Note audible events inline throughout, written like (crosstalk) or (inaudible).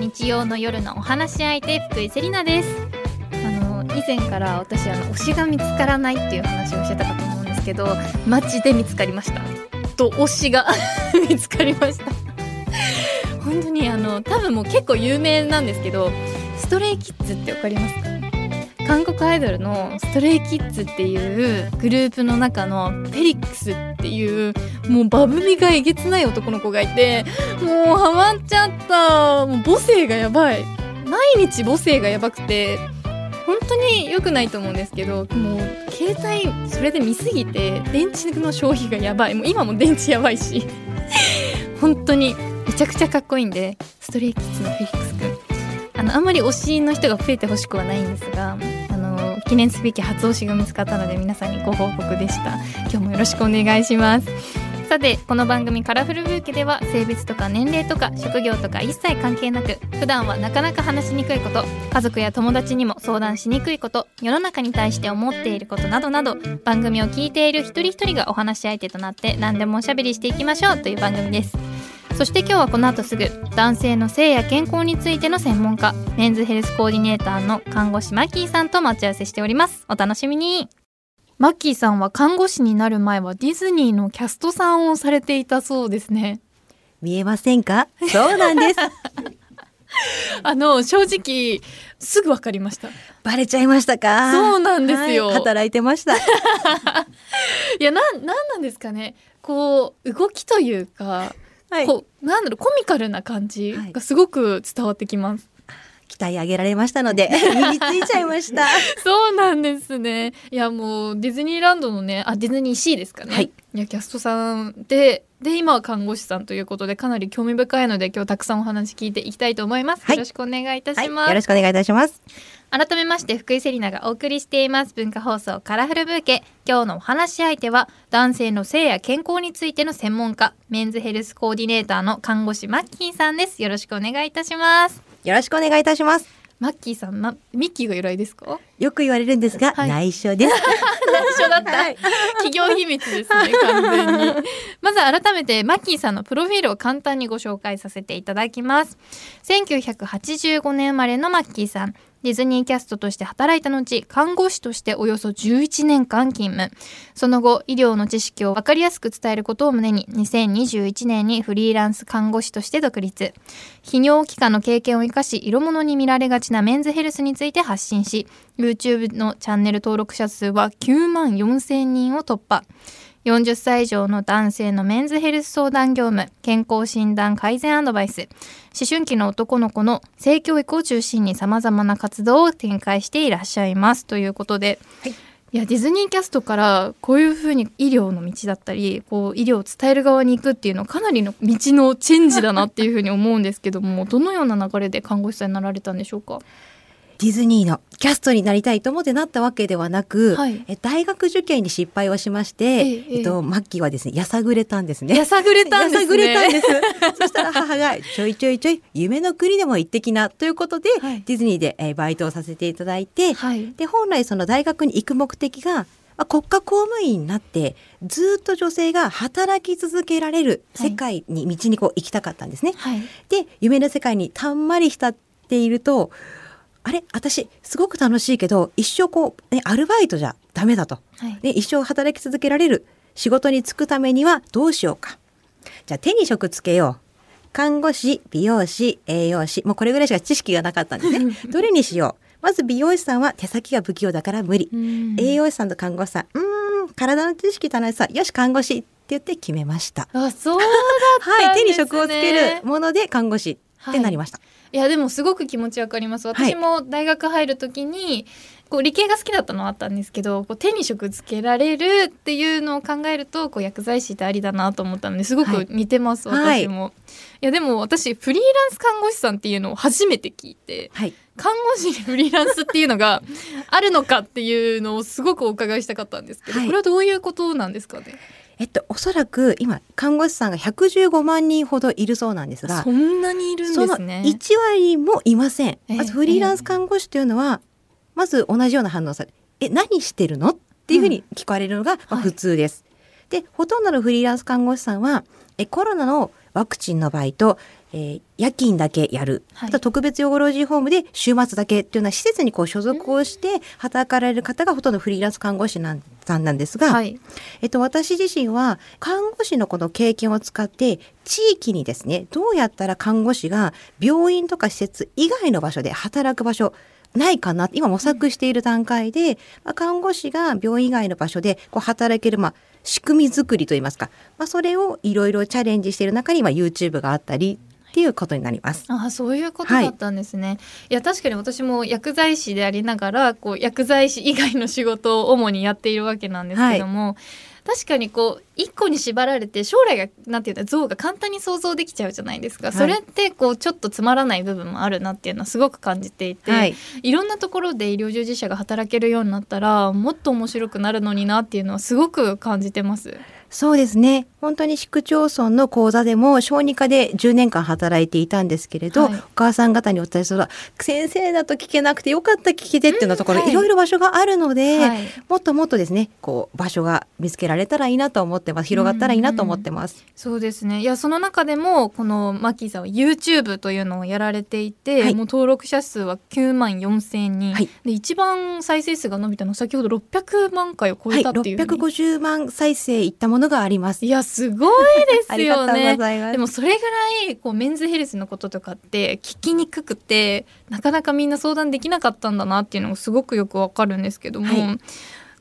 日曜の夜のお話し相手福井セリナです。あの以前から私あの推しが見つからないっていう話をしてたかと思うんですけどマジで見つかりました。と推しが (laughs) 見つかりました。本当にあの多分もう結構有名なんですけどストレイキッズってわかりますか？韓国アイドルのストレイキッズっていうグループの中のフェリックスっていうもうバブみがえげつない男の子がいてもうハマっちゃった。もう母性がやばい。毎日母性がやばくて本当に良くないと思うんですけどもう携帯それで見すぎて電池の消費がやばい。もう今も電池やばいし。(laughs) 本当にめちゃくちゃかっこいいんでストレイキッズのフェリックスくん。あのあんまり推しの人が増えてほしくはないんですが記念すべき初推しが見つかったので皆さんにご報告でした。今日もよろしくお願いします。さてこの番組カラフルブーケでは性別とか年齢とか職業とか一切関係なく普段はなかなか話しにくいこと家族や友達にも相談しにくいこと世の中に対して思っていることなどなど番組を聞いている一人一人がお話し相手となって何でもおしゃべりしていきましょうという番組です。そして今日はこの後すぐ男性の性や健康についての専門家メンズヘルスコーディネーターの看護師マッキーさんと待ち合わせしております。お楽しみに。マッキーさんは看護師になる前はディズニーのキャストさんをされていたそうですね。見えませんか？(laughs) そうなんです。(laughs) あの正直すぐわかりました。バレちゃいましたか？そうなんですよ。はい働いてました。(laughs) いやななんなんですかね。こう動きというか、はいこうなんだろうコミカルな感じがすごく伝わってきます、期待上げられましたので (laughs) 身についちゃいましたそうなんですね。いやもうディズニーランドのね、あディズニーシーですかね。はい。いやキャストさんで、で今は看護師さんということでかなり興味深いので今日たくさんお話聞いていきたいと思います。はいよろしくお願いいたはいします。よろしくお願いいたします改めまして福井セリナがお送りしています文化放送カラフルブーケ。今日のお話し相手は男性の性や健康についての専門家メンズヘルスコーディネーターの看護師マッキーさんです。よろしくお願いいたします。よろしくお願いいたします。マッキーさんなミッキーが由来ですか？よく言われるんですが、はい。内緒です。(laughs) 一緒だった、はい。企業秘密ですね完全に。まず改めてマッキーさんのプロフィールを簡単にご紹介させていただきます。1985年生まれのマッキーさんディズニーキャストとして働いた後看護師としておよそ11年間勤務。その後医療の知識を分かりやすく伝えることを胸に2021年にフリーランス看護師として独立。泌尿器科の経験を生かし色物に見られがちなメンズヘルスについて発信し YouTube のチャンネル登録者数は9万4千人を突破。40歳以上の男性のメンズヘルス相談業務健康診断改善アドバイス。思春期の男の子の性教育を中心にさまざまな活動を展開していらっしゃいますということで、はい。いやディズニーキャストからこういうふうに医療の道だったりこう医療を伝える側に行くっていうのはかなりの道のチェンジだなっていうふうに思うんですけどもどのような流れで看護師さんになられたんでしょうか？ディズニーのキャストになりたいと思ってなったわけではなく、はい。え大学受験に失敗をしまして、えええっと、マッキーはですねやさぐれたんですね。やさぐれたんですね。やさぐれたんです。(laughs) そしたら母がちょいちょいちょい夢の国でも行ってきなということで、はい。ディズニーで、えーバイトをさせていただいて、はい。で本来その大学に行く目的がまあ国家公務員になってずっと女性が働き続けられる世界に道にこう行きたかったんですね。はい。で夢の世界にたんまり浸っているとあれ私すごく楽しいけど一生こう、ね、アルバイトじゃダメだと、はい。ね、一生働き続けられる仕事に就くためにはどうしようか。じゃあ手に職つけよう。看護師美容師栄養士もうこれぐらいしか知識がなかったんですね。(laughs) どれにしよう。まず美容師さんは手先が不器用だから無理、うん。栄養士さんと看護師さんうーん体の知識楽しさ。よし看護師って言って決めました。あそうだったんはい、手に職をつけるもので看護師ってなりました。いやでもすごく気持ちわかります。はい。私も大学入る時に、こう理系が好きだったのはあったんですけどこう手に職つけられるっていうのを考えるとこう薬剤師ってありだなと思ったのですごく似てます、はい。私も。いやでも私フリーランス看護師さんっていうのを初めて聞いてはい、看護師にフリーランスっていうのがあるのかっていうのをすごくお伺いしたかったんですけど、はい。これはどういうことなんですかね？えっと、おそらく今看護師さんが115万人ほどいるそうなんですがそんなにいるんそのですね。1割もいません、ええまずフリーランス看護師というのは、まず同じような反応をされえ何してるの？っていうふうに聞かれるのが、まあ、はい。普通です、でほとんどのフリーランス看護師さんはえコロナのワクチンの場合と、えー夜勤だけやる、はい。あと特別養護老人ホームで週末だけっていうような施設にこう所属をして働かれる方がほとんどフリーランス看護師なんさんなんですが、はい。えっと、私自身は看護師のこの経験を使って地域にですねどうやったら看護師が病院とか施設以外の場所で働く場所ないかな今模索している段階で、まあ、看護師が病院以外の場所でこう働ける、まあ、仕組み作りといいますか、まあ、それをいろいろチャレンジしている中に、まあ、YouTube があったりっていうことになります。あそういうことだったんですね、い、や確かに私も薬剤師でありながらこう薬剤師以外の仕事を主にやっているわけなんですけども、確かにこう一個に縛られて将来がなんていうか像が簡単に想像できちゃうじゃないですか、はい。それってこうちょっとつまらない部分もあるなっていうのはすごく感じていて、はい。いろんなところで医療従事者が働けるようになったらもっと面白くなるのになっていうのはすごく感じてます。そうですね。本当に市区町村の講座でも小児科で10年間働いていたんですけれど、はい。お母さん方にお伝えすると先生だと聞けなくてよかった聞けてっていうようなところ、うんはい。いろいろ場所があるので、はい。もっともっとですねこう場所が見つけられたらいいなと思ってます。広がったらいいなと思ってます。そうですね。いやその中でもこのマッキーさんは YouTube というのをやられていて、はい。もう登録者数は9万4千人、はい。で一番再生数が伸びたのは先ほど600万回を超はい、えたっていうふうに、650万再生いったものがあります。いやすごいですよね。でもそれぐらいこうメンズヘルスのこととかって聞きにくくてなかなかみんな相談できなかったんだなっていうのがすごくよくわかるんですけども、はい。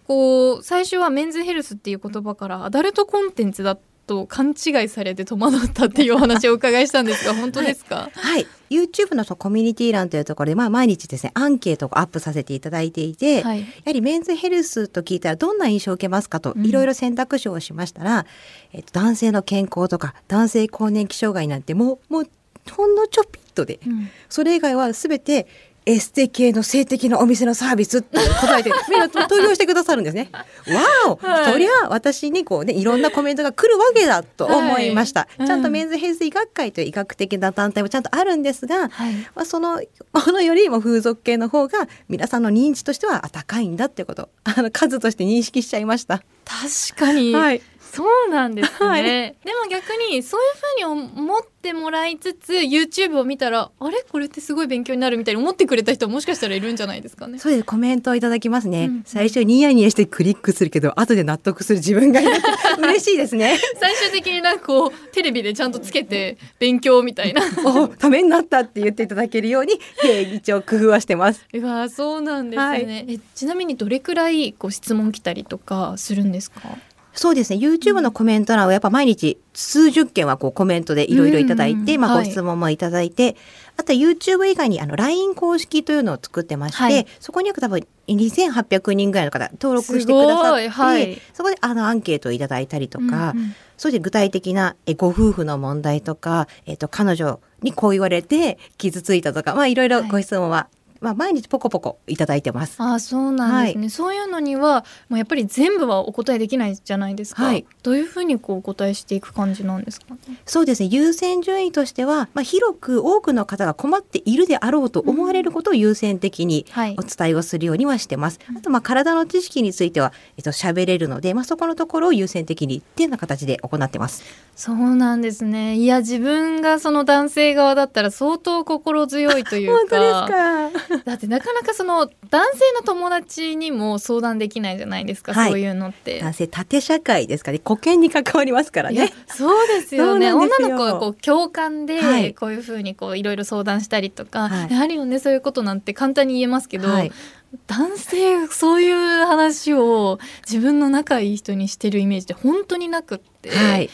こう最初はメンズヘルスっていう言葉からアダルトコンテンツだと勘違いされて戸惑ったっていうお話をお伺いしたんですが本当ですか、はい、YouTube のそのコミュニティ欄というところで、まあ、毎日ですねアンケートをアップさせていただいていて、はい。やはりメンズヘルスと聞いたらどんな印象を受けますかとうん。いろいろ選択肢をしましたら、えっと、男性の健康とか男性更年期障害なんてもうもうほんのちょぴっとでうん。それ以外は全てエステ系の性的なお店のサービスって答えて (laughs) みんな投票してくださるんですね。(laughs) わお、はいそりゃ私にこうねいろんなコメントが来るわけだと思いました。はいちゃんとうんメンズヘルス医学会という医学的な団体もちゃんとあるんですが、はいまあ、そのものよりも風俗系の方が皆さんの認知としては高いんだっていうことあの数として認識しちゃいました。確かに、はいそうなんですね、(laughs) はい。でも逆にそういうふうに思ってもらいつつ YouTube を見たらあれ？これってすごい勉強になるみたいに思ってくれた人もしかしたらいるんじゃないですかね。そうですコメントをいただきますね、うん。最初ニヤニヤしてクリックするけど後で納得する自分が (laughs) 嬉しいですね。最終的になんかこうテレビでちゃんとつけて勉強みたいな。(laughs) おためになったって言っていただけるように平議長工夫はしてます。うわそうなんですね、はい。えちなみにどれくらいこう質問来たりとかするんですか？そうですね。YouTube のコメント欄はやっぱ毎日数十件はこうコメントでいろいろいただいて、まあ、ご質問もいただいて、あとは YouTube 以外にあの LINE 公式というのを作ってまして、はい。そこに約多分2800人ぐらいの方登録してくださって、はい。そこであのアンケートをいただいたりとか、うんうん。そして具体的なえご夫婦の問題とか、えっと彼女にこう言われて傷ついたとか、まあ、いろいろご質問は、まあ、毎日ポコポコいただいてます。あそうなんですね、そういうのにはもうやっぱり全部はお答えできないじゃないですか、はい。どういうふうにこうお答えしていく感じなんですか？ねそうですね。優先順位としては、まあ、広く多くの方が困っているであろうと思われることを優先的にはい。お伝えをするようにはしてます。あとまあ体の知識については、えっと、喋れるので、まあ、そこのところを優先的にっていうような形で行ってます。そうなんですね。いや自分がその男性側だったら相当心強いというか。(laughs) か？(laughs) だってなかなかその男性の友達にも相談できないじゃないですか、はい。そういうのって。男性縦社会ですかね。保険に関わりますからね。そうですよね。(laughs) 女の子はこう共感で、はい。こういうふうにこういろいろ相談したりとか、はい。やはりよねそういうことなんて簡単に言えますけど、はい。男性そういう話を自分の仲いい人にしてるイメージって本当になくって、はい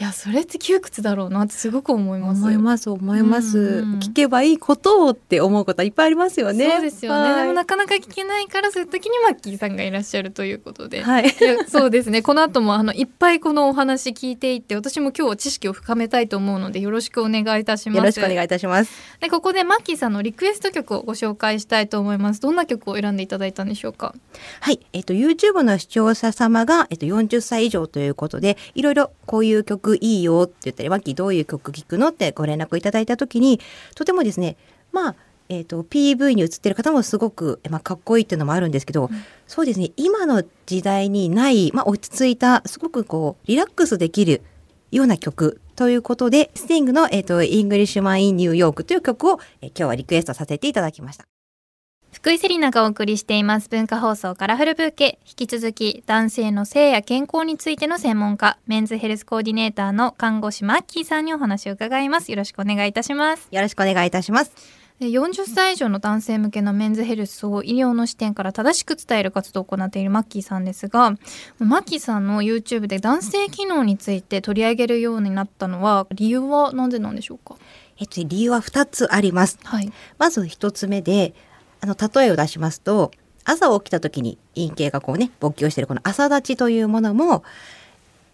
いやそれって窮屈だろうなってすごく思います。思います思います、うん。うん聞けばいいことをって思うことはいっぱいありますよね。そうですよね、はい。でもなかなか聞けないからそういう時にマッキーさんがいらっしゃるということで、はい。いやそうですね。この後もあのいっぱいこのお話聞いていって私も今日は知識を深めたいと思うのでよろしくお願いいたします。よろしくお願いいたします。でここでマッキーさんのリクエスト曲をご紹介したいと思います。どんな曲を選んでいただいたんでしょうか？はい、えっと YouTube の視聴者様がえっと40歳以上ということで、いろいろこういう曲いいよって言ったり、マッキーどういう曲聴くのってご連絡いただいたときに、とてもですね、まあえー、と PV に映ってる方もすごく、まあ、かっこいいっていうのもあるんですけど、うんそうですね今の時代にない、まあ、落ち着いたすごくこうリラックスできるような曲ということでスティングの、えー、と Englishman in New York という曲を、えー今日はリクエストさせていただきました。福井セリナがお送りしています文化放送カラフルブーケ。引き続き男性の性や健康についての専門家メンズヘルスコーディネーターの看護師マッキーさんにお話を伺います。よろしくお願いいたします。よろしくお願いいたします。で40歳以上の男性向けのメンズヘルスを医療の視点から正しく伝える活動を行っているマッキーさんですがマッキーさんの YouTube で男性機能について取り上げるようになったのは理由は何でなんでしょうか？えっと、理由は2つあります。はい。まず1つ目であの例えを出しますと朝起きた時に陰茎がこうね勃起をしているこの朝立ちというものも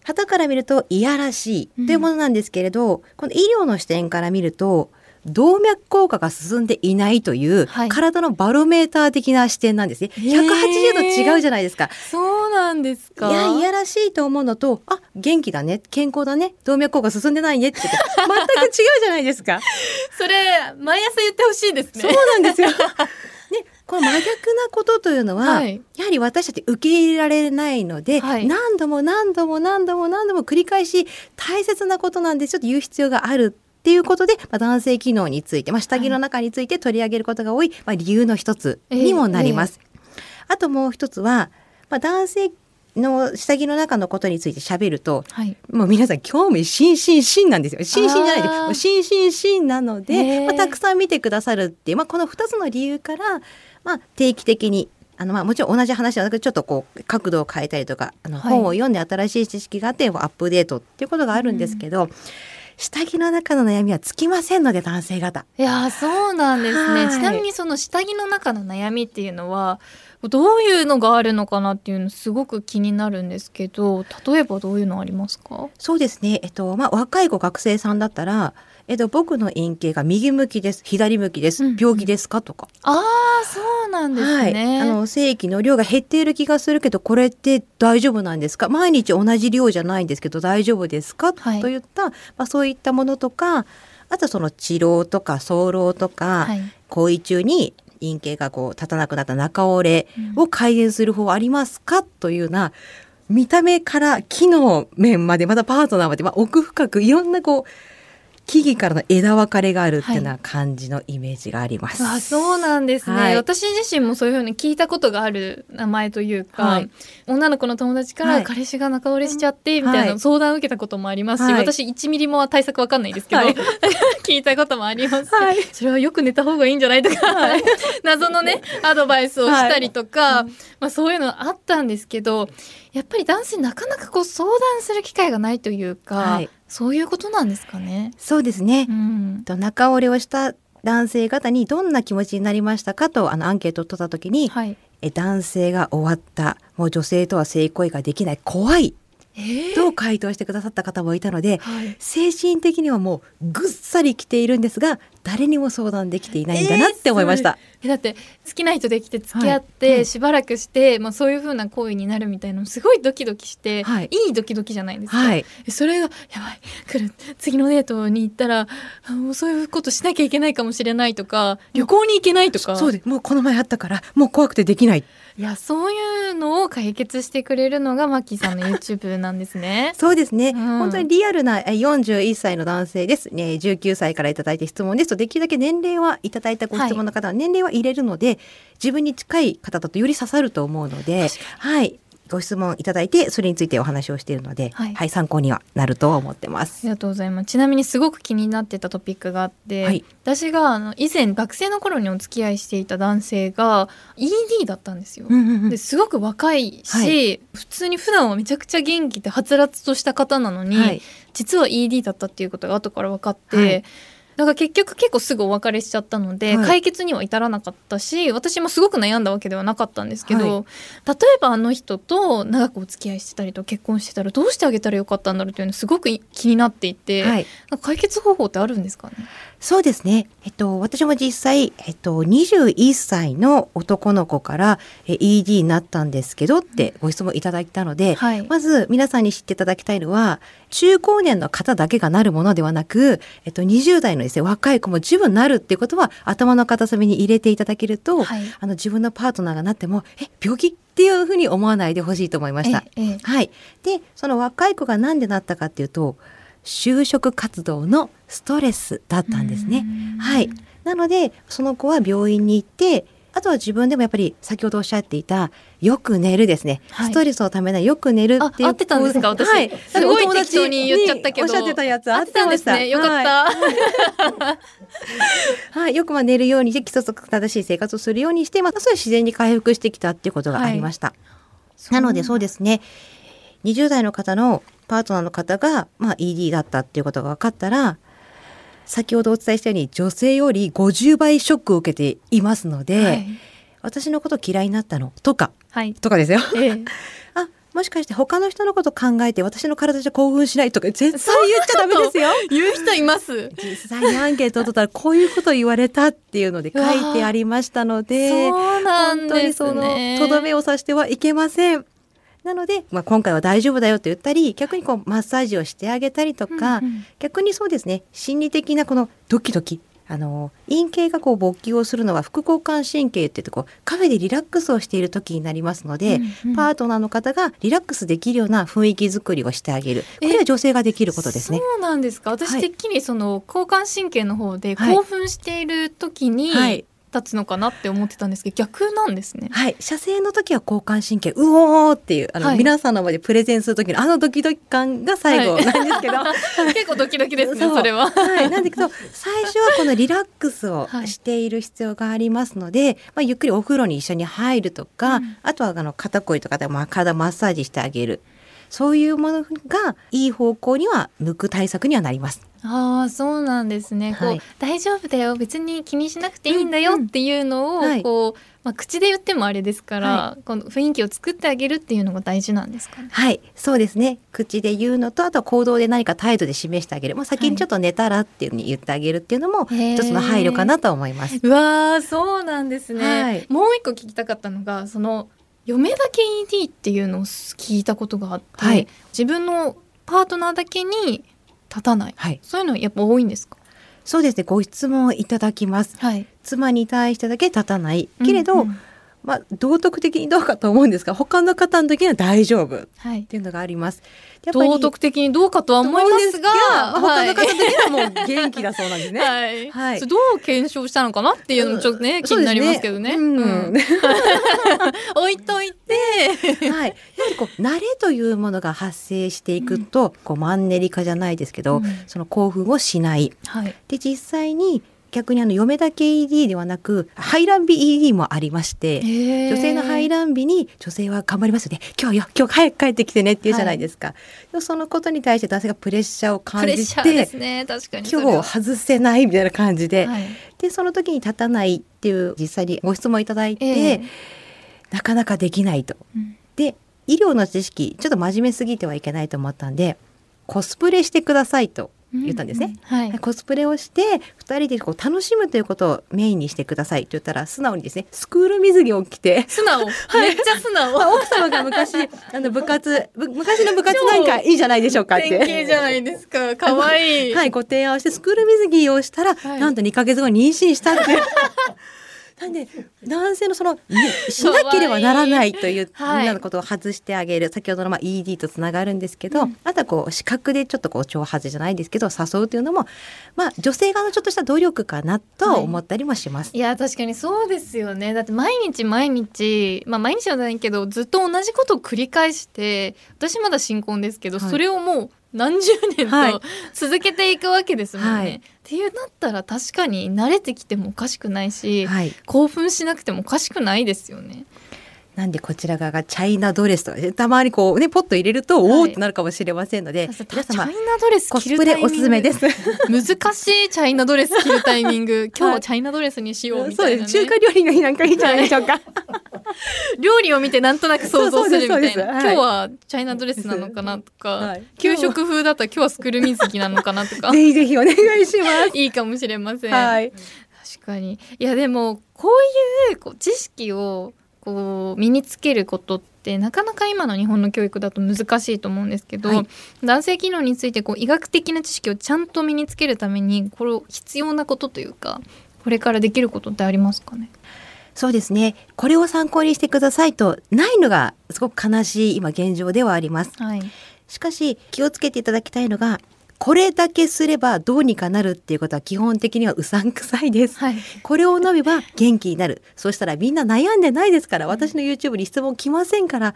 旗から見るといやらしいというものなんですけれど、この医療の視点から見ると動脈硬化が進んでいないという、はい体のバロメーター的な視点なんですね。へー180度違うじゃないですか。そうなんですいやいやらしいと思うのとあ元気だね健康だね動脈硬化進んでないねって全く違うじゃないですか。(laughs) それ毎朝言ってほしいですそうなんですよ。ね、この真逆なことというのは、はい。やはり私たち受け入れられないので、はい。何度も何度も何度も何度も繰り返し大切なことなんですよと言う必要があるっていうことで、まあ、男性機能について、まあ、下着の中について取り上げることが多い、まあ、理由の一つにもなります。あともう一つは、まあ、男性の下着の中のことについて喋るとはい。もう皆さん興味津々々なんですよ。津々じゃないであー。もう心身々なのへで、ーまあ、たくさん見てくださるっていう、まあ、この2つの理由から、まあ、定期的にあのまあもちろん同じ話ではなくちょっとこう角度を変えたりとかあのはい。本を読んで新しい知識があってアップデートっていうことがあるんですけど、下着の中の悩みはつきませんので男性方。いやーそうなんですね、はい。ちなみにその下着の中の悩みっていうのはどういうのがあるのかなっていうのすごく気になるんですけど例えばどういうのありますか？そうですね、えっとまあ、若い子学生さんだったら、えっと、僕の陰茎が右向きです。左向きです、うんうん。病気ですか？とか。ああそうなんですね、はい、あの精液の量が減っている気がするけどこれって大丈夫なんですか？毎日同じ量じゃないんですけど大丈夫ですか、はい。といった、まあ、そういったものとかあとその治療とか早漏とか、はい。行為中に陰茎がこう立たなくなった中折れを改善する方はありますか？というような見た目から機能面までまたパートナーまで、まあ、奥深くいろんなこう木々からの枝分かれがあるってい。う感じのイメージがあります。あそうなんですね、はい。私自身もそういうふうに聞いたことがある名前というか、はい。女の子の友達かはい。ら彼氏が中折れしちゃってみたいはない。相談を受けたこともありますし、はい。私1ミリも対策わかんないですけど、はい。(laughs) 聞いたこともありますし、はい。それはよく寝た方がいいんじゃないとか、(laughs) 謎のねアドバイスをしたりとか、まあ、そういうのあったんですけどやっぱり男性なかなかこう相談する機会がないというか、はいそういうことなんですかね。そうですね、うん。と中折れをした男性方にどんな気持ちになりましたかとあのアンケートを取った時に、はい。え男性が終わったもう女性とは性行為ができない怖いえー？と回答してくださった方もいたので、はい。精神的にはもうぐっさり来ているんですが誰にも相談できていないんだなって思いました。えだって好きな人できて付き合っはい。てしばらくして、まあ、そういう風な行為になるみたいなのすごいドキドキして、はい。いいドキドキじゃないですか、はい、えそれがやばい来る次のデートに行ったらあもうそういうことしなきゃいけないかもしれないとか旅行に行けないとか。そうです。もうこの前あったからもう怖くてできない。いやそういうのを解決してくれるのがマッキーさんの YouTube なんですね。(laughs) そうですね、うん。本当にリアルなえ41歳の男性です、ね、19歳からいただいた質問ですとできるだけ年齢はいただいたご質問の方は年齢は入れるので、自分に近い方だとより刺さると思うのではい。ご質問いただいてそれについてお話をしているので、ははいい参考にはなるとは思ってまあすり。がとうございます。ちなみにすごく気になってたトピックがあって、はい。私があの以前学生の頃にお付き合いしていた男性が ED だったんですよ。うんうんうん。ですごく若いし、はい。普通に普段はめちゃくちゃ元気ではつらつとした方なのに、はい。実は ED だったっていうことが後から分かって、はいだから結局結構すぐお別れしちゃったので、はい。解決には至らなかったし私もすごく悩んだわけではなかったんですけど、はい。例えばあの人と長くお付き合いしてたりと結婚してたらどうしてあげたらよかったんだろうというのすごく気になっていて、はい。解決方法ってあるんですかね？そうですね。えっと、私も実際、えっと、21歳の男の子からえ ED になったんですけどってご質問いただいたので、はい。まず皆さんに知っていただきたいのは、中高年の方だけがなるものではなく、えっと、20代のですね、若い子も十分なるっていうことは頭の片隅に入れていただけると、はいあの、自分のパートナーがなっても、え、病気っていうふうに思わないでほしいと思いました。はい。で、その若い子がなんでなったかっていうと、就職活動のストレスだったんですね。はい。なので、その子は病院に行って、あとは自分でもやっぱり先ほどおっしゃっていた、よく寝るですね。はいストレスをためないよく寝るっていう。あ合ってたんですか？私はい。すごい適当に言っちゃったけどにおっしゃってたやつ合ってんですねよかった、はい。はい。よくまあ寝るようにして、規則正しい生活をするようにして、まあ、それは自然に回復してきたっていうことがありました。なのでそうですね20代の方のパートナーの方が、まあ、ED だったっていうことが分かったら先ほどお伝えしたように女性より50倍ショックを受けていますので、はい私のこと嫌いになったの？とかはいとかですよ。ええ (laughs) あもしかして他の人のこと考えて私の体じゃ興奮しないとか絶対言っちゃダメですよ。(laughs) 言う人います実際にアンケートを取ったらこういうこと言われたっていうので書いてありましたので。(laughs) そうなん本当にですそのねとどめを刺してはいけません。なので、まあ、今回は大丈夫だよと言ったり逆にこうマッサージをしてあげたりとか、うんうん。逆にそうですね心理的なこのドキドキあの陰茎がこう勃起をするのは副交感神経って言ってこうカフェでリラックスをしている時になりますので、うんうん。パートナーの方がリラックスできるような雰囲気作りをしてあげる。これは女性ができることですね。そうなんですか？私、はい。てっきりその交感神経の方ではい。興奮している時にはい立つのかなって思ってたんですけど逆なんですね。はい、射精の時は交感神経うおーっていうあの、はい。皆さんの前でプレゼンする時のあのドキドキ感が最後はい。なんですけど、(laughs) 結構ドキドキですねそれは。はい、なんだけど最初はこのリラックスを (laughs) はい。している必要がありますので、まあ、ゆっくりお風呂に一緒に入るとか、うん。あとはあの肩こりとかで、まあ、体マッサージしてあげる。そういうものがいい方向には向く対策にはなります。ああそうなんですね。こう、はい。大丈夫だよ。別に気にしなくていいんだよっていうのを、うんはい。こうまあ口で言ってもあれですから、はこの雰囲気を作ってあげるっていうのが大事なんですかね？はい、そうですね。口で言うのと、あとは行動で何か態度で示してあげる。まあ、先にちょっと寝たらっていうふうに言ってあげるっていうのも、一つの配慮かなと思います。うわーそうなんですね、はい。もう一個聞きたかったのがその嫁だけ ED っていうのを聞いたことがあって、はい。自分のパートナーだけに立たないはい。そういうのやっぱ多いんですか？そうですね。ご質問をいただきます。はい妻に対してだけ立たない。けれど、うんうんまあ、道徳的にどうかと思うんですが、他の方の時には大丈夫っはい。ていうのがあります。やっぱり道徳的にどうかとは思いますがまあ、他の方の時にはもう元気だそうなんですね。(laughs) はい、はい。どう検証したのかなっていうのもちょっとね、気になりますけどね。そうん。うん。(laughs) 置いといて、はい。やはりこう慣れというものが発生していくと、こうマンネリ化じゃないですけど、うん。その興奮をしない。はい、で実際に逆にあの嫁だけ ED ではなく排卵日 ED もありまして。女女性の排卵日に女性は頑張りますよね今日よ今日早く帰ってきてねって言うじゃないですか、でもそのことに対して男性がプレッシャーを感じてすね。今日外せないみたいな感じで、はい。でその時に立たないっていう実際にご質問いただいて、ええ。なかなかできないと。うん。で医療の知識ちょっと真面目すぎてはいけないと思ったんでコスプレしてくださいと言ったんですね。はい。コスプレをして2人でこう楽しむということをメインにしてください。と言ったら素直にですねスクール水着を着て。素直、めっちゃ素直。まあ奥様が昔 (laughs) あの部活ぶ昔の部活なんかいいじゃないでしょうかって。典型じゃないですか。可愛い。はい、ご提案をしてスクール水着をしたら、はい。なんと2ヶ月後に妊娠したって。なんで男性のそのね (laughs) しなければならないというはい。みんなのことを外してあげる、先ほどのまあ ED とつながるんですけど、うん。あとはこう視覚でちょっとこう挑発じゃないですけど誘うというのもまあ女性側のちょっとした努力かなとは思ったりもします。いや確かにそうですよね。だって毎日毎日まあ毎日はないけどずっと同じことを繰り返して私まだ新婚ですけど、はい。それをもう何十年はいと続けていくわけですもんね。はいっていうなったら確かに慣れてきてもおかしくないし、はい、興奮しなくてもおかしくないですよね。なんでこちら側がチャイナドレスとかねたまにこうねポッと入れると、はい。おおってなるかもしれませんのでチャ皆様イナドレスコ着るタイミング。スプレおすすめです。難しいチャイナドレス着るタイミング。今日はチャイナドレスにしようみたいな、ね。そうです。中華料理の日なんかいいんじゃないでしょうか。料理を見てなんとなく想像するみたいな、今日はチャイナドレスなのかなとか、はい。給食風だったら今日はスクルミズキなのかなとか。ぜひぜひお願いします。いいかもしれません、はい。確かに。いやでもこういうこう知識をこう身につけることってなかなか今の日本の教育だと難しいと思うんですけど、はい男性機能についてこう医学的な知識をちゃんと身につけるためにこれ必要なことというかこれからできることってありますかね？そうですね。これを参考にしてくださいとないのがすごく悲しい今現状ではあります。はいしかし気をつけていただきたいのがこれだけすればどうにかなるっていうことは基本的にはうさんくさいです。はいこれを飲めば元気になる。そしたらみんな悩んでないですから、私の YouTube に質問来ませんから。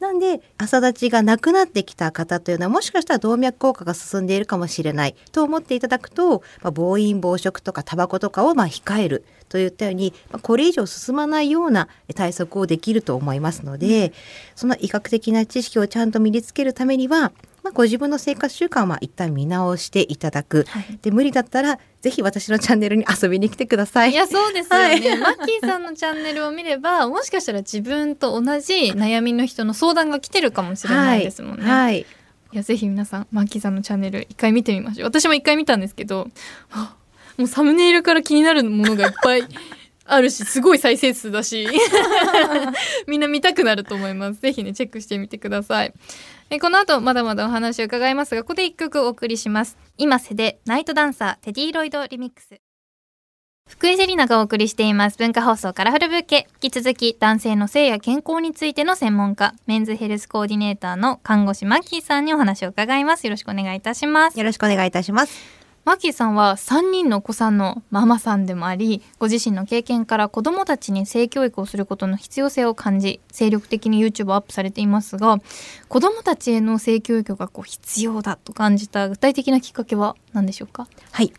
なんで、朝立ちがなくなってきた方というのは、もしかしたら動脈硬化が進んでいるかもしれないと思っていただくと、まあ、暴飲暴食とかタバコとかをまあ控えるといったように、まあこれ以上進まないような対策をできると思いますので、その医学的な知識をちゃんと身につけるためには、まあ、ご自分の生活習慣は一旦見直していただく。はいで無理だったらぜひ私のチャンネルに遊びに来てください。いやそうですよね、はいマッキーさんのチャンネルを見ればもしかしたら自分と同じ悩みの人の相談が来てるかもしれないですもんね、はい。いやぜひ皆さんマッキーさんのチャンネル一回見てみましょう私も一回見たんですけどあ (laughs) もうサムネイルから気になるものがいっぱいあるしすごい再生数だし。(laughs) みんな見たくなると思います。ぜひねチェックしてみてください。えこの後まだまだお話を伺いますがここで一曲お送りします。今瀬でナイトダンサーテディロイドリミックス。福井セリナがお送りしています。文化放送カラフルブーケ。引き続き男性の性や健康についての専門家。メンズヘルスコーディネーターの看護師マッキーさんにお話を伺います。よろしくお願いいたします。よろしくお願いいたします。マッキーさんは3人のお子さんのママさんでもありご自身の経験から子どもたちに性教育をすることの必要性を感じ精力的に YouTube をアップされていますが子どもたちへの性教育がこう必要だと感じた具体的なきっかけは何でしょうか？はい。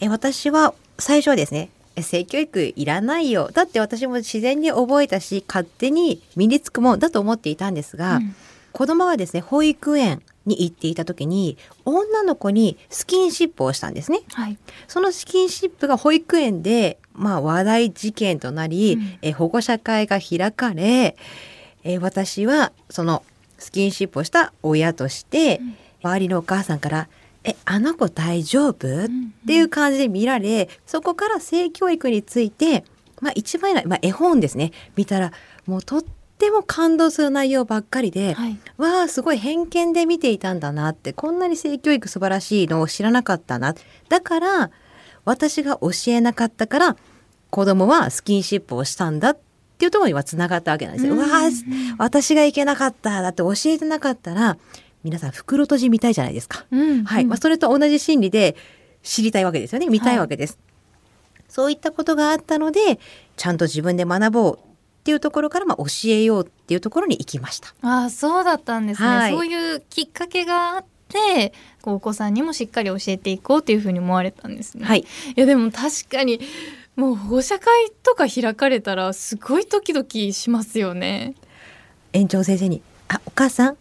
え私は最初はですね、え性教育いらないよ。だって私も自然に覚えたし、勝手に身につくもんだと思っていたんですが、うん子供がですね、保育園に行っていた時に、女の子にスキンシップをしたんですね。はい。そのスキンシップが保育園で、まあ、話題事件となり、うん。え保護者会が開かれ、え私はそのスキンシップをした親として、ん。周りのお母さんから「えあの子大丈夫?」っていう感じで見られそこから性教育について、まあ、一番いいまあ、絵本ですね。見たらもうとっても感動する内容ばっかりで、はい。わあすごい偏見で見ていたんだなってこんなに性教育素晴らしいのを知らなかったな。だから私が教えなかったから子供はスキンシップをしたんだっていうところにはつながったわけなんですよ。うんわあ私がいけなかっただって教えてなかったら皆さん袋閉じ見たいじゃないですか。うんはい、まあ、それと同じ心理で知りたいわけですよね。見たいわけです、そういったことがあったのでちゃんと自分で学ぼうっていうところからまあ教えようっていうところに行きました。ああそうだったんですね、はい。そういうきっかけがあってお子さんにもしっかり教えていこうというふうに思われたんですね。はい。いやでも確かにもう保護者会とか開かれたらすごいドキドキしますよね。園長先生に「あお母さん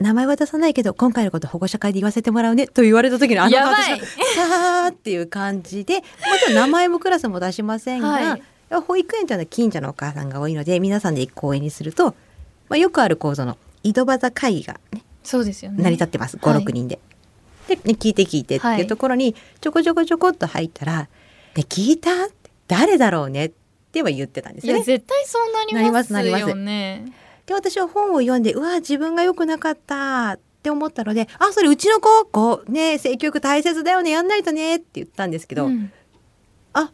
名前は出さないけど今回のこと保護者会で言わせてもらうね」と言われた時のあの私はさーっていう感じでもちろん名前もクラスも出しませんが、はい保育園というのは近所のお母さんが多いので皆さんで公園にすると、まあ、よくある構造の井戸端会議が、ね、そうですよね。成り立ってます、はい56人で。で、ね、聞いて聞いてっていうところにちょこちょこちょこっと入ったら「ね、聞いた?」誰だろうね？っては言ってたんですいやよね。絶対そうなりますなりますなよね。で私は本を読んでうわ自分が良くなかったって思ったので「あそれうちの子こうね性教育大切だよねやんないとね」って言ったんですけど「うんああ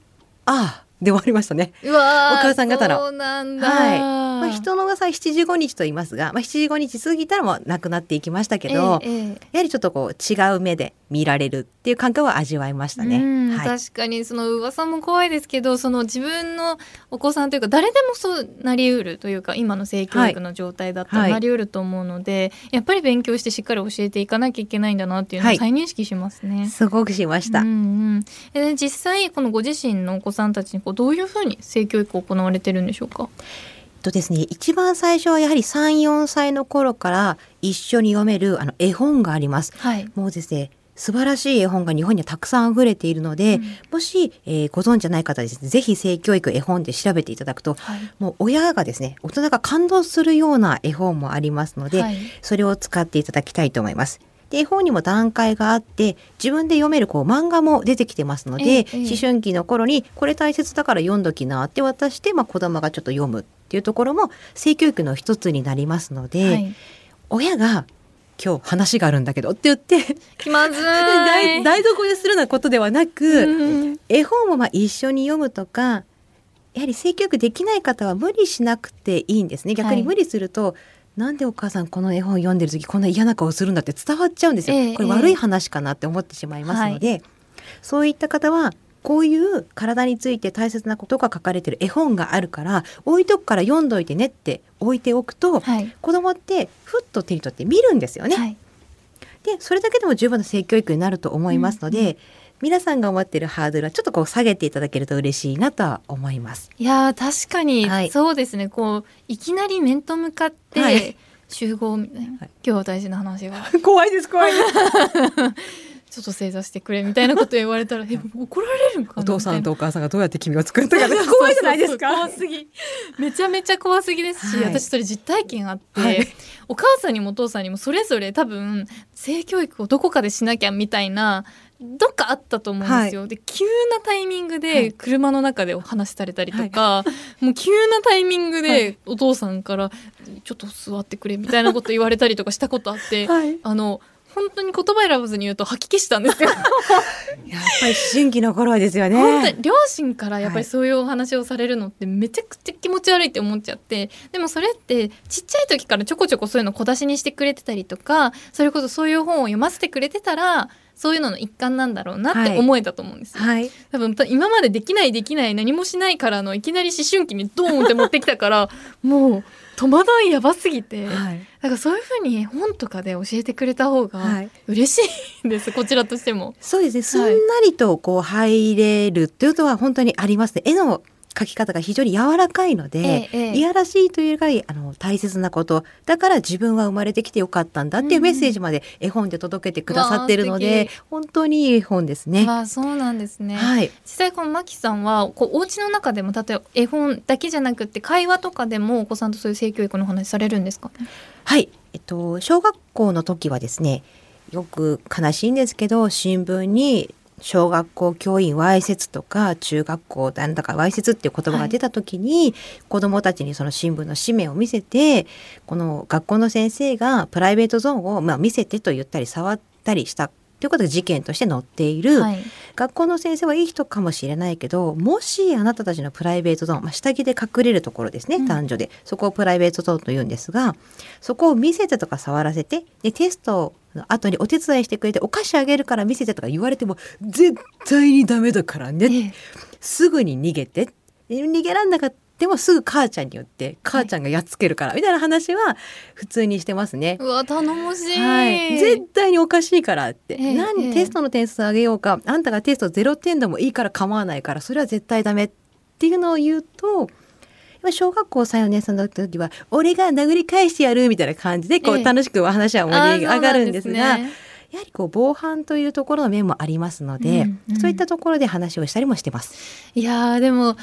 あ」で終わりましたね。うわーお母さん方の。はいまあ、人のさ75日と言いますが、まあ、75日過ぎたらもう亡くなっていきましたけど、ええええやはりちょっとこう違う目で見られるっていう感覚は味わいましたね。うんはい、確かにその噂も怖いですけどその自分のお子さんというか誰でもそうなりうるというか今の性教育の状態だったはいらなりうると思うので、やっぱり勉強してしっかり教えていかなきゃいけないんだなっていうのをはい再認識しますね。すごくしました。うんうん、え実際このご自身のお子さんたちにこうどういうふうに性教育を行われてるんでしょうか？とですね、一番最初はやはり3、4歳の頃から一緒に読めるあの絵本があります。はい。もうですね、素晴らしい絵本が日本にはたくさん溢れているので、うん。もし、えーご存知ない方はですねぜひ性教育絵本で調べていただくとはい。もう親がですね大人が感動するような絵本もありますので、はい。それを使っていただきたいと思います。で絵本にも段階があって自分で読めるこう漫画も出てきてますので、思春期の頃にこれ大切だから読んどきなって渡して、まあ、子供がちょっと読むっていうところも性教育の一つになりますので、はい。親が今日話があるんだけどって言って気まずい。(laughs) 台台所でするようなことではなく、うん。絵本をまあ一緒に読むとかやはり性教育できない方は無理しなくていいんですね。逆に無理すると、なんでお母さんこの絵本読んでる時こんな嫌な顔するんだって伝わっちゃうんですよ、ええこれ悪い話かなって思ってしまいますので、そういった方はこういう体について大切なことが書かれてる絵本があるから置いとくから読んどいてねって置いておくと、はい。子供ってふっと手に取って見るんですよね。はい。でそれだけでも十分な性教育になると思いますので、うんう皆さんが思っているハードルはちょっとこう下げていただけると嬉しいなとは思います。いやー確かに、はい。そうですね。こういきなり面と向かって、はい。集合みたいな、はい。今日は大事な話が。怖いです怖いです。(laughs) ちょっと正座してくれみたいなこと言われたらえ怒られるんかな？お父さんとみお母さんがどうやって君を作ったかたいな怖いじゃないですか。怖すぎ。めちゃめちゃ怖すぎですし、はい。私それ実体験あって、はい。お母さんにもお父さんにもそれぞれ多分性教育をどこかでしなきゃみたいなどっかあったと思うんですよ。で急なタイミングはでい。車の中でお話しされたりとか、もう急なタイミングはでい。お父さんから「ちょっと座ってくれ」みたいなこと言われたりとかしたことあって、はい。あの本当に言葉選ばずに言うと吐き気したんですよ。(laughs) やっぱり思春期の頃はですよね。本当に両親からやっぱはいりそういうお話をされるのってめちゃくちゃ気持ち悪いって思っちゃってでもそれってちっちゃい時からちょこちょこそういうの小出しにしてくれてたりとかそれこそそういう本を読ませてくれてたらそういうのの一環なんだろうなって思えたと思うんですよ。はい。多分今までできないできない何もしないからのいきなり思春期にドーンって持ってきたからもう戸惑いやばすぎて、はい。だからそういうふうに本とかで教えてくれた方はがい。嬉しいんです、こちらとしても。そうですね。すんなりとこう入れるっていうことは本当にありますね。絵の描き方が非常に柔らかいので、ええええいやらしいというよりかあの大切なことだから自分は生まれてきてよかったんだっていうメッセージまで絵本で届けてくださってるので素本当にいい絵本ですね。ああそうなんですね。はい、実際このマキさんはこうお家の中でも例えば絵本だけじゃなくって会話とかでもお子さんとそういう性教育のお話されるんですか？ね。はい、えっと小学校の時はですねよく悲しいんですけど新聞に小学校教員わいせつとか中学校なんだかわいせつっていう言葉が出た時に、子どもたちにその新聞の紙面を見せてこの学校の先生がプライベートゾーンをまあ見せてと言ったり触ったりしたということが事件として載っている、はい。学校の先生はいい人かもしれないけどもしあなたたちのプライベートゾーン、まあ、下着で隠れるところですね、うん。男女で。そこをプライベートゾーンと言うんですがそこを見せてとか触らせてでテストの後にお手伝いしてくれてお菓子あげるから見せてとか言われても絶対にダメだからね、ええ。すぐに逃げて。で逃げらんなかったもすぐ母ちゃんによって母ちゃんがやっつけるから、みたいな話は普通にしてますね。うわ頼もしい。はい、絶対におかしいからって、ええ何ええテストの点数上げようかあんたがテスト0点でもいいから構わないからそれは絶対ダメっていうのを言うと今小学校3、4年生の時は俺が殴り返してやるみたいな感じでこええう楽しく話は盛り上がるんですが。あーそうなんですねやはりこう防犯というところの面もありますので、うんうんそういったところで話をしたりもしてます。いやーでも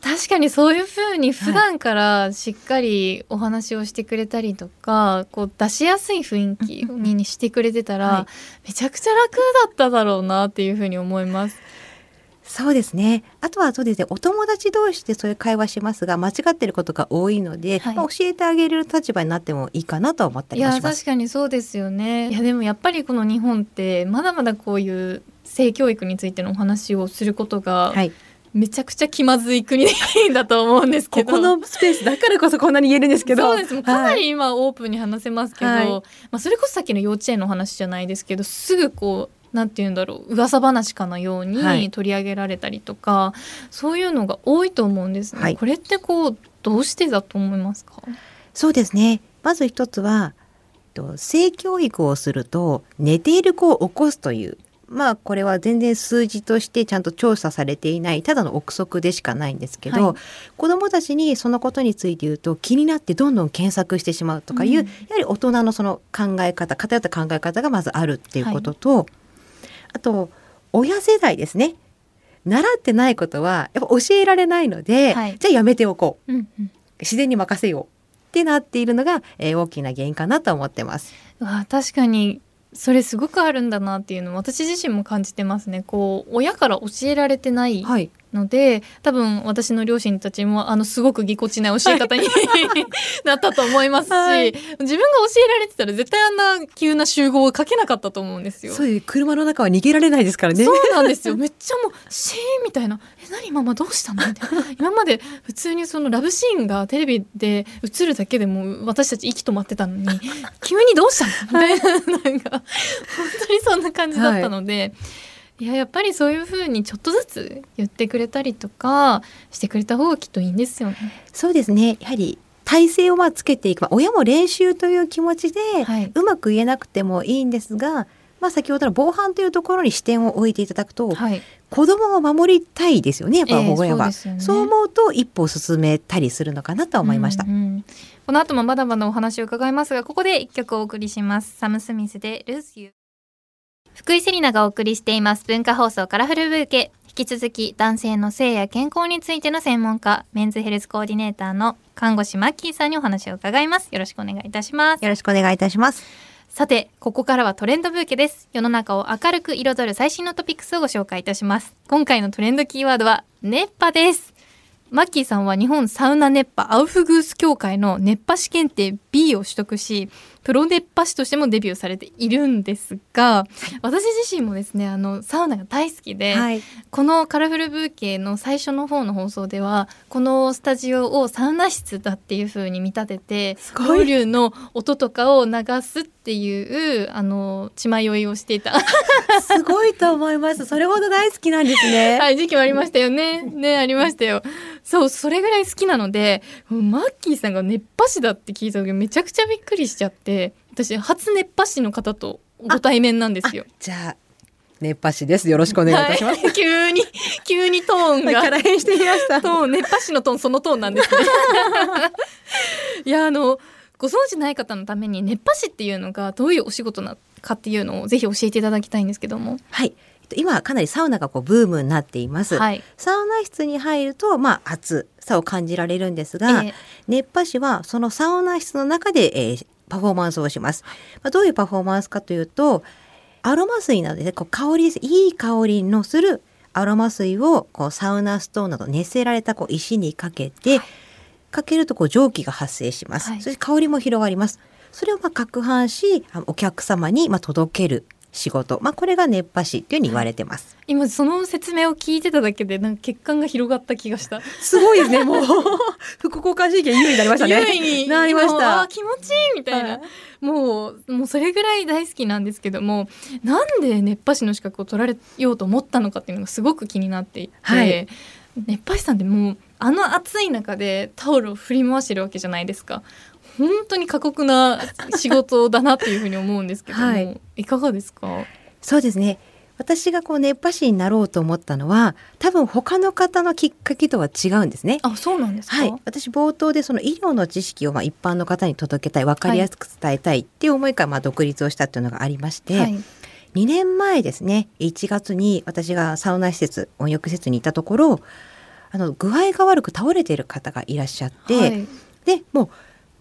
確かにそういうふうに普段からしっかりお話をしてくれたりとか、こう出しやすい雰囲気にしてくれてたら、はいめちゃくちゃ楽だっただろうなっていうふうに思います。そうですね。あとはそうですね。お友達同士でそういう会話しますが、間違ってることが多いので、はいまあ教えてあげる立場になってもいいかなと思ったいりはします。や確かにそうですよね。いやでもやっぱりこの日本ってまだまだこういう性教育についてのお話をすることがはい。めちゃくちゃ気まずい国だと思うんですけど。ここのスペースだからこそこんなに言えるんですけど。そうですもうかなはいり今オープンに話せますけど、はいまあ、それこそさっきの幼稚園の話じゃないですけどすぐこうなんて言うんだろう噂話かのようはいに取り上げられたりとか、そういうのが多いと思うんですね、はいこれってこうどうしてだと思いますか？そうですね。まず一つは、と性教育をすると寝ている子を起こすという。まあこれは全然数字としてちゃんと調査されていないただの憶測でしかないんですけど、はい。子どもたちにそのことについて言うと気になってどんどん検索してしまうとかいう、うん。やはり大人のその考え方偏った考え方がまずあるっていうことと、あと親世代ですね。習ってないことはやっぱ教えられないので、はい。じゃあやめておこう。うんうん。自然に任せようってなっているのが、えー大きな原因かなと思ってます。うわ確かにそれすごくあるんだなっていうのを私自身も感じてますね。こう親から教えられてないはい、ので多分私の両親たちもあのすごくぎこちない教え方になったと思いますし、はい自分が教えられてたら絶対あんな急な集合をかけなかったと思うんですよ。そういう車の中は逃げられないですからね。そうなんですよめっちゃもうシーンみたいな「え何ママどうしたの?」みたいな今まで普通にそのラブシーンがテレビで映るだけでも私たち息止まってたのに (laughs) 急にどうしたのみたいななんか本当にそんな感じだったので。いややっぱりそういう風にちょっとずつ言ってくれたりとかしてくれた方がきっといいんですよね。そうですね。やはり体勢をまあつけていく、まあ、親も練習という気持ちで、はい。うまく言えなくてもいいんですが、まあ、先ほどの防犯というところに視点を置いていただくと、はい、子供を守りたいですよね。やっぱええ保護親は、そう思うと一歩進めたりするのかなと思いました。うんうんこの後もまだまだお話を伺いますがここで一曲お送りします。サム・スミスで Lose You 福井セリナがお送りしています文化放送カラフルブーケ。引き続き男性の性や健康についての専門家メンズヘルスコーディネーターの看護師マッキーさんにお話を伺います。よろしくお願いいたします。よろしくお願いいたします。さてここからはトレンドブーケです。世の中を明るく彩る最新のトピックスをご紹介いたします。今回のトレンドキーワードは熱波です。マッキーさんは日本サウナ熱波アウフグース協会の熱波師検定 B を取得しプロ熱波師としてもデビューされているんですが私自身もですねあのサウナが大好きで、はい、このカラフルブーケの最初の方の放送ではこのスタジオをサウナ室だっていう風に見立ててすごいロウリュの音とかを流すっていうあの血迷いをしていた、すごいと思います。それほど大好きなんですね。(laughs) はい、時期もありましたよね。ねありましたよ。そうそれぐらい好きなのでマッキーさんが熱波師だって聞いた時めちゃくちゃびっくりしちゃって私初熱波師の方とご対面なんですよ。じゃあ熱波師です。よろしくお願いいたします。はい、(laughs) 急に急にトーンが。から変してみました。トーン熱波師のトーンそのトーンなんですね (laughs) いやあのご存知ない方のために熱波師っていうのがどういうお仕事なかっていうのをぜひ教えていただきたいんですけどもはい。えっと今かなりサウナがこうブームになっています。はい、サウナ室に入るとまあ暑さを感じられるんですが、えー熱波師はそのサウナ室の中で、えーパフォーマンスをします。まあ、どういうパフォーマンスかというとアロマ水などで、ね、こう香りいい香りのするアロマ水をこうサウナストーンなど熱せられたこう石にかけて、かけるとこう蒸気が発生します。はいそして香りも広がります。それをまあ攪拌しあお客様にまあ届ける仕事、まあ、これが熱波師っていうふうに言われてます。今その説明を聞いてただけでなんか血管が広がった気がした (laughs) すごいですね。もう副交感神経優位になりましたね。優位になりましたー。気持ちいいみたいな、はいもうもうそれぐらい大好きなんですけどもなんで熱波師の資格を取られようと思ったのかっていうのがすごく気になっていて、はい熱波師さんってもうあの暑い中でタオルを振り回してるわけじゃないですか本当に過酷な仕事だなっていうふうに思うんですけども、はい。い、かがですか？そうですね。私がこう熱波師になろうと思ったのは多分他の方のきっかけとは違うんですね。あそうなんですか、はい、私冒頭でその医療の知識をまあ一般の方に届けたい分かりやすく伝えたいっていう思いからまあ独立をしたっていうのがありまして、はい。2年前ですね1月に私がサウナ施設温浴施設にいたところあの具合が悪く倒れている方がいらっしゃって、はい。でもう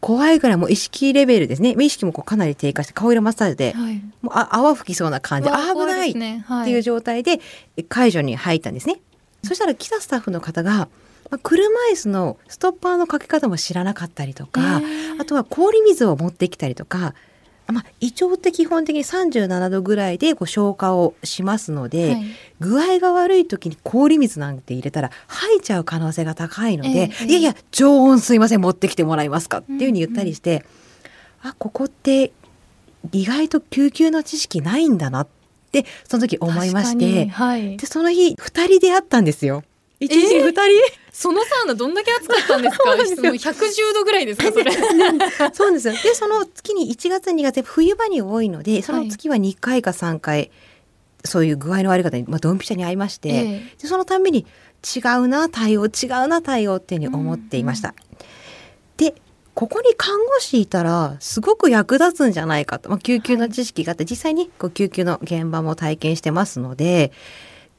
怖いぐらいもう意識レベルですね。意識もこうかなり低下して顔色マッサージで、はい。もうあ泡吹きそうな感じ。危ないっ怖ですね。はていう状態で解除に入ったんですね。そしたら来たスタッフの方が、まあ車椅子のストッパーのかけ方も知らなかったりとか、あとは氷水を持ってきたりとか、まあ、胃腸って基本的に37度ぐらいでこう消化をしますので、はい。具合が悪い時に氷水なんて入れたら吐いちゃう可能性が高いので、ええええ。いやいや常温すいません持ってきてもらえますかっていうふうに言ったりして、あここって意外と救急の知識ないんだなってその時思いましてはい。でその日2人で会ったんですよ。一日え2人、そのサウナどんだけ暑かったんですか？ですよ。もう110度ぐらいですかそれ。そうなんですよ。で、その月に1月2月冬場に多いので、その月は2回か3回、そういう具合の悪い方に、まあ、ドンピシャに会いまして、ええ。でそのたんびに違うな対応違うな対応っていうふうに思っていました。でここに看護師いたらすごく役立つんじゃないかと、まあ、救急の知識があって、実際にこう救急の現場も体験してますので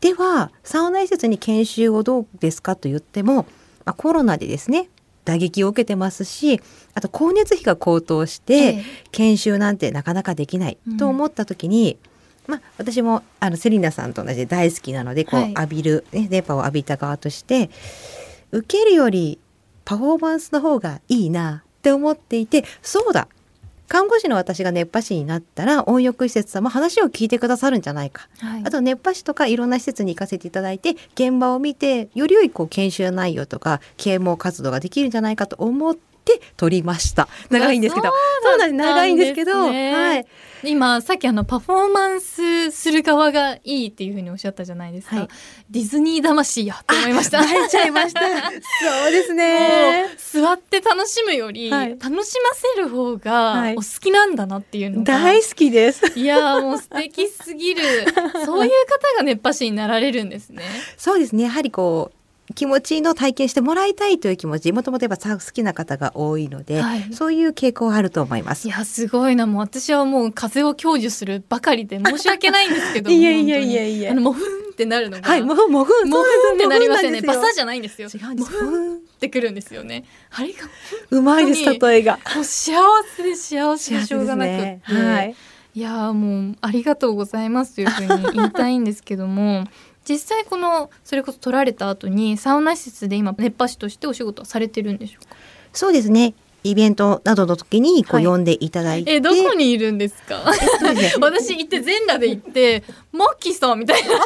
ではサウナ施設に研修をどうですかと言っても、まあ、コロナでですね打撃を受けてますしあと光熱費が高騰して、ええ。研修なんてなかなかできないうん。と思った時に、まあ、私もあのセリナさんと同じで大好きなのでこうはい。浴びる、ね、電波を浴びた側として受けるよりパフォーマンスの方がいいなって思っていてそうだ看護師の私が熱波師になったら温浴施設さんも話を聞いてくださるんじゃないか。はい。あと熱波師とかいろんな施設に行かせていただいて現場を見てより良いこう研修内容とか啓蒙活動ができるんじゃないかと思って取りました。長いんですけど。あそうなんです。長いんですけどはい。今さっきあのパフォーマンスする側がいいっていうふうにおっしゃったじゃないですか、はい。ディズニー魂やって思いました。泣いちゃいました。(laughs) そうですもねう座って楽しむより、はい。楽しませる方はい。がお好きなんだなっていうのが、大好きです。いやーもう素敵すぎる。そういう方が熱波師になられるんですね。(laughs) そうですね。やはりこう気持ちの体験してもらいたいという気持ちもともとやっぱさ好きな方が多いので、はい。そういう傾向はあると思います。いやすごいな。もう私はもう風を享受するばかりで申し訳ないんですけど (laughs) いやいやいやいや。あのもふんってなるのが、はいもふもふんもふんってなりますよね。バサじじゃないんですよ。違うんですもふんってくるんですよね。あれがうまいです例えが。もう幸せで幸せでしょうがなくって、はい。いやーもうありがとうございますというふうに言いたいんですけども実際このそれこそ取られた後にサウナ施設で今熱波師としてお仕事はされてるんでしょうか？そうですね。イベントなどの時にこうはい。呼んでいただいて、えどこにいるんですか？(laughs) 私行って全裸で行ってマッキーさんみたいなどう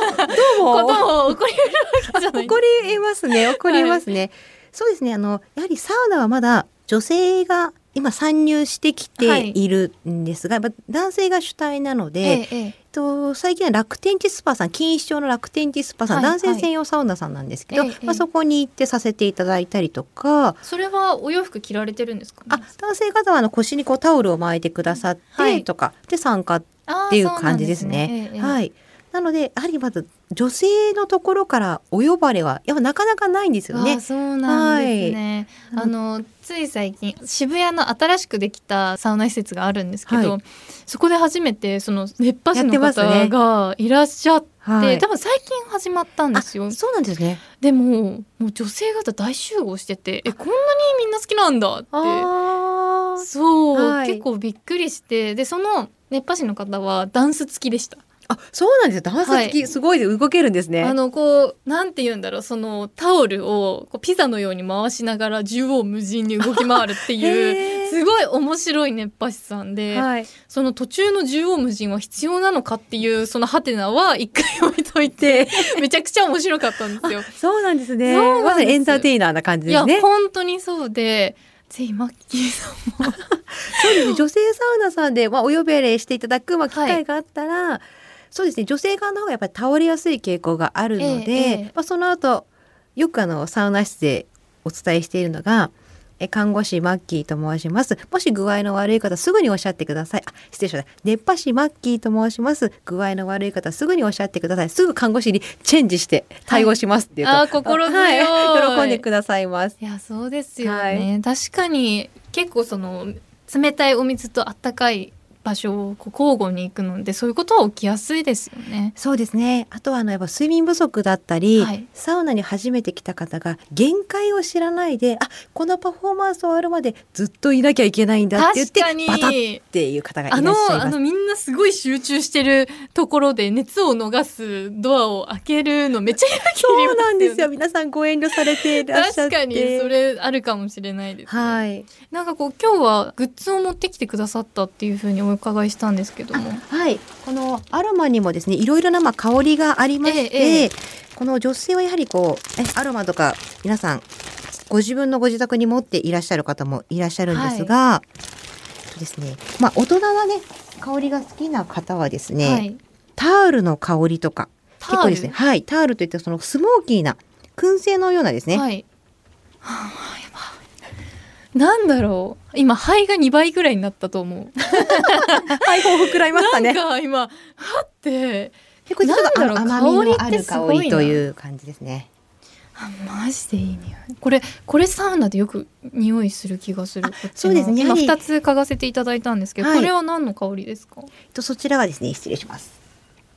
こともを起こり得るわけじゃない。怒りますね。怒りますね、そうですね。あのやはりサウナはまだ女性が今参入してきてい。るんですが、やっぱ男性が主体なので、ええと、最近は楽天地スパさん錦糸町の楽天地スパさん、はい男性専用サウナさんなんですけど、ええまあ、そこに行ってさせていただいたりとか、それはお洋服着られてるんですか、あ男性方はあの腰にこうタオルを巻いてくださっはい。てとか、で参加っていう感じですね。すね。ええ。はい。なのでやはりまず女性のところからお呼ばれはやっぱなかなかないんですよねあ。そうなんですね。はいあのつい最近渋谷の新しくできたサウナ施設があるんですけど、はいそこで初めてその熱波師の方ねがいらっしゃって、はい多分最近始まったんですよあ。そうなんですね。でももう女性方大集合してて、えこんなにみんな好きなんだって。あそう、はい結構びっくりしてでその熱波師の方はダンス付きでした。あ、そうなんですよ。ダンス付き、すごい動けるんですね。あのこうなんて言うんだろうそのタオルをこうピザのように回しながら縦横無尽に動き回るっていう (laughs) すごい面白い熱波師さんで、はい。その途中の縦横無尽は必要なのかっていうそのハテナは一回置いといて (laughs) めちゃくちゃ面白かったんですよ。そうなんですね。すまさにエンターテイナーな感じいやですね。本当にそうでぜひマッキーさんも (laughs) そうですね女性サウナさんで、まあ、お呼びれしていただく、まあ、機会があったら、そうですね。女性側の方がやっぱり倒れやすい傾向があるので、ええええ。まあ、その後よくあのサウナ室でお伝えしているのがえ看護師マッキーと申します。もし具合の悪い方すぐにおっしゃってください。あ失礼しました。熱波師マッキーと申します。具合の悪い方すぐにおっしゃってください。すぐ看護師にチェンジして対応しますっていうと、はいあー心強い。はい、喜んでくださいます。いやそうですよね、確かに結構その冷たいお水とあったかい場所を交互に行くのでそういうことは起きやすいですよね。そうですね。あとはあのやっぱ睡眠不足だったり、はいサウナに初めて来た方が限界を知らないで、あこのパフォーマンス終わるまでずっといなきゃいけないんだって言ってバタッっていう方がいらあのっしゃいます。あのみんなすごい集中してるところで熱を逃すドアを開けるのめっちゃ勇気いりますそうなんですよ。皆さんご遠慮されていらっしゃって。確かにそれあるかもしれないです、ね。はい。なんかこう今日はグッズを持ってきてくださったっていうふうにお伺いしたんですけども。はい。このアロマにもですね、いろいろなまあ香りがありまして、ええええこの女性はやはりこうえアロマとか皆さんご自分のご自宅に持っていらっしゃる方もいらっしゃるんですが、えっとですね、まあ大人なね香りが好きな方はですね、はい。タオルの香りとか結構ですね、はい、タオルといってそのスモーキーな燻製のようなですね、はい。はあやばいなんだろう今肺が2倍ぐらいになったと思う。はい、こう膨らみましたね。なんか今はってでこれちょっとなんだろう甘みのある香香りという感じですね。あマジでいい匂いこれこれサウナでよく匂いする気がするそうですね今やはり2つ嗅がせていただいたんですけど、はいこれは何の香りですか？えっとそちらはですね失礼します。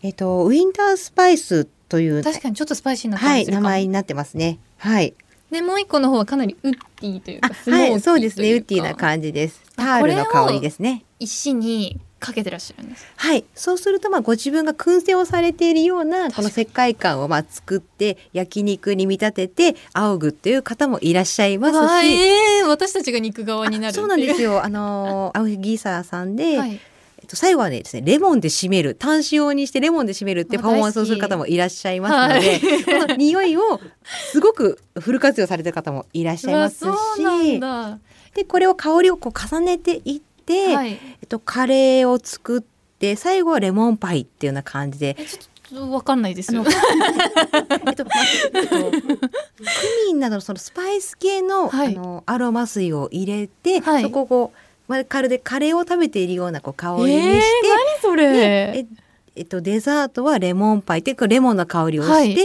えっとウィンタースパイスという確かにちょっとスパイシーなはい名前になってますね。はい。でもう一個の方はかなりウッディというあかスモーキーというか。はいそうですねウッディな感じです。タールの香りですね。石にかけてらっしゃるんです。はい、そうするとまあご自分が燻製をされているようなこの確かに。世界観をまあ作って焼肉に見立てて仰ぐっていう方もいらっしゃいますし、えー私たちが肉側になるあそうなんですよ、よ。あのー (laughs) 青木ギーサーさんで、はい、えっと最後はねですねレモンで締める単塩にしてレモンで締めるってあパフォーマンスをする方もいらっしゃいますので、はい。この匂いをすごくフル活用されてる方もいらっしゃいますしでこれを香りをこう重ねていって、はい。えっと、カレーを作って最後はレモンパイっていうような感じで。えちょっとわかんないですよ。(laughs) えっと、まえっと、クミンなどのそのスパイス系の,、はい。あのアロマ水を入れて、はい。そこをまるでカレーを食べているようなこう香りにえー、して、何それ？でええっと、デザートはレモンパイってレモンの香りをして、はい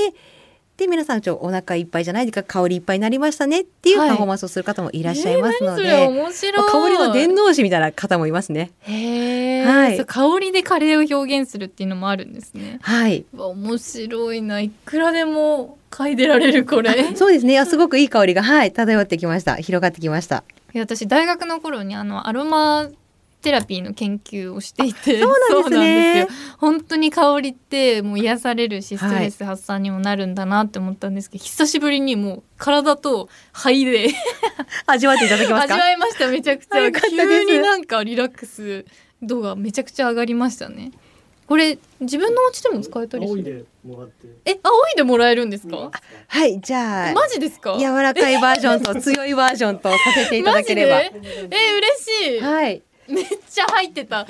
で皆さんちょっとお腹いっぱいじゃないですか香りいっぱいになりましたねっていうはいパフォーマンスをする方もいらっしゃいますので、えー何それ？面白い香りの伝道師みたいな方もいますね。はい香りでカレーを表現するっていうのもあるんですねはい。面白いないくらでも嗅いでられるこれいそうですね。あすごくいい香りが、はい、漂ってきました。広がってきました。や私大学の頃にあのアロマテラピーの研究をしていて。そうなんですね。よ。本当に香りってもう癒されるしはい。ストレス発散にもなるんだなって思ったんですけど、久しぶりにもう体と肺で。味わっていただけますか？味わいましためちゃくちゃ。急になんかリラックス度がめちゃくちゃ上がりましたねこれ自分のお家でも使えたりする？青いでもらって。え青いでもらえるんですか、はい、じゃあ、マジですか？柔らかいバージョンと強いバージョンとさせていただければ。マジで？え嬉しい、はい。めっちゃ入ってた。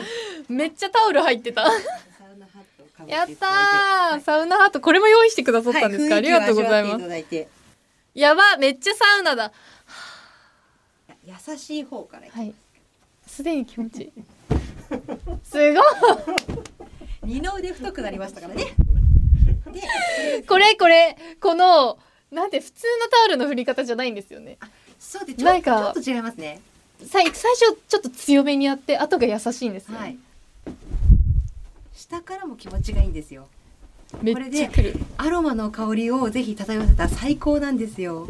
めっちゃタオル入ってた。やったー。サウナハットこれも用意してくださったんですか、ありがとうございます。す。やばめっちゃサウナだ。優しい方から。はい。すでに気持ちいい。すごい二の腕太くなりましたからね。(laughs) これこれこのなんて普通のタオルの振り方じゃないんですよねそうでちょなんかちょっと違いますね。さい最初ちょっと強めにやって後が優しいんですよ、はい。下からも気持ちがいいんですよ。めっちゃくるアロマの香りをぜひ漂わせたら最高なんですよ。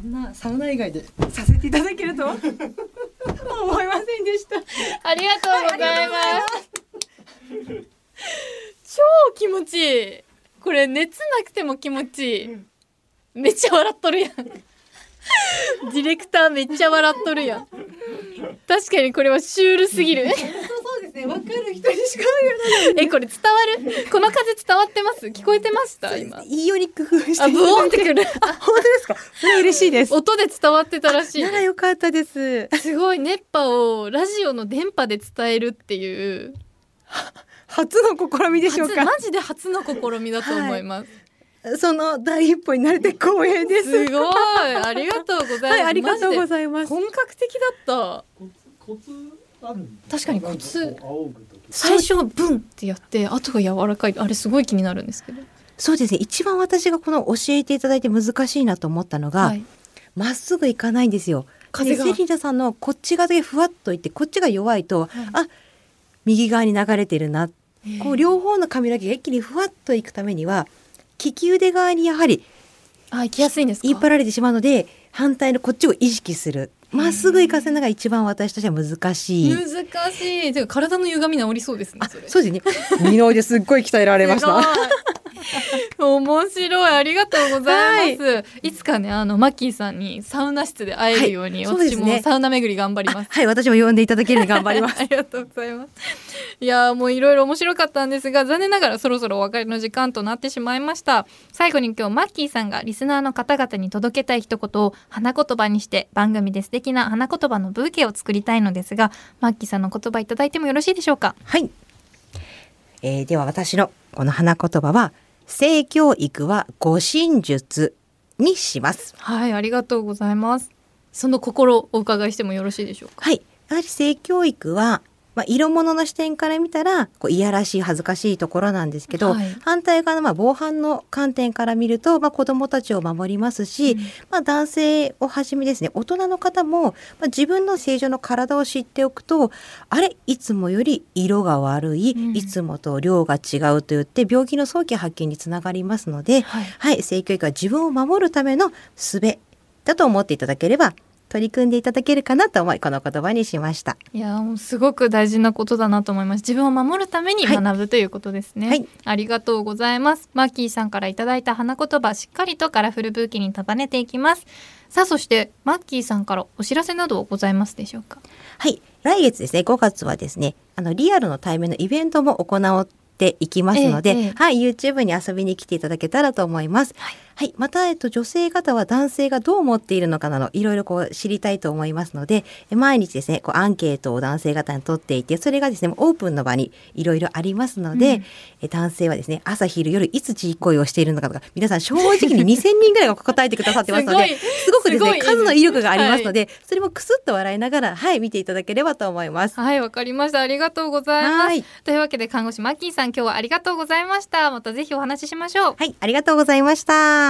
こんなサウナ以外でさせていただけるとは？(laughs) 思いませんでした。ありがとうございます。超気持ちいい。これ熱なくても気持ちいい。めっちゃ笑っとるやん。(laughs) ディレクターめっちゃ笑っとるやん。確かにこれはシュールすぎる。ですね。わかる人にしか (laughs) え、これ伝わる？この風伝わってます？聞こえてました？今。いいように工夫してあ、ブオンってくる。あ本当ですか？そ嬉しいです。音で伝わってたらしいな。らよかったです。すごい熱波をラジオの電波で伝えるっていう (laughs) 初の試みでしょうか？初マジで初の試みだと思います、その第一歩になれて光栄です。すごいありがとうございます、(laughs) はい、ありがとうごいざいます。本格的だったコツコツ？確かにコツ。最初はブンってやって後が柔らかいあれすごい気になるんですけど。そうですね。一番私がこの教えていただいて難しいなと思ったのが、はい。まっすぐいかないんですよ。風が。でセリナさんのこっち側でふわっといってこっちが弱いと、あ右側に流れてるな。こう両方の髪の毛が一気にふわっといくためには利き腕側にやはりあ行きやすいんですか？引っ張られてしまうので反対のこっちを意識するまっすぐ行かせるのが一番私としては難しい。難しいてか体の歪み治りそうですねそうですね。二の腕すっごい鍛えられました。(laughs) 面白い。ありがとうございます、い、つかねあのマッキーさんにサウナ室で会えるように、私はい。そうですね。もサウナ巡り頑張ります。はい、私も呼んでいただけるように頑張ります。(laughs) ありがとうございます。いやーもういろいろ面白かったんですが残念ながらそろそろお別れの時間となってしまいました。最後に今日マッキーさんがリスナーの方々に届けたい一言を花言葉にして番組で素敵な花言葉のブーケを作りたいのですがマッキーさんの言葉いただいてもよろしいでしょうか？はい。えーでは私のこの花言葉は性教育は護身術にします。はいありがとうございますその心をお伺いしてもよろしいでしょうか？はい。やはり性教育は、まあ、色物の視点から見たらこういやらしい恥ずかしいところなんですけど、はい。反対側のまあ防犯の観点から見ると、まあ、子どもたちを守りますし、まあ、男性をはじめですね大人の方も、まあ、自分の正常の体を知っておくとあれいつもより色が悪い、うん。いつもと量が違うと言って病気の早期発見につながりますので、はい。はい、性教育は自分を守るための術だと思っていただければ取り組んでいただけるかなと思いこの言葉にしました。いやもうすごく大事なことだなと思います。自分を守るためにはい。学ぶということですね、はい。ありがとうございます。マッキーさんからいただいた花言葉しっかりとカラフルブーケに束ねていきます。さあそしてマッキーさんからお知らせなどございますでしょうか？はい、来月ですね、5月はですね、あのリアルの対面のイベントも行っていきますので、ええええ。はい、YouTube に遊びに来ていただけたらと思います。はいはい、また、えっと、女性方は男性がどう思っているのかなど、いろいろこう知りたいと思いますので、え毎日ですね、こうアンケートを男性方に取っていて、それがですね、オープンの場にいろいろありますので、うん。え男性はですね、朝昼夜いつ自慰行為をしているのかとか、皆さん正直に2000人ぐらいが答えてくださってますので、すごくですね、すごい。数の威力がありますので、それもクスッと笑いながら、はい、見ていただければと思います。はいわかりました。ありがとうございます。はい。というわけで看護師マッキーさん今日はありがとうございました。またぜひお話ししましょう。はい、ありがとうございました。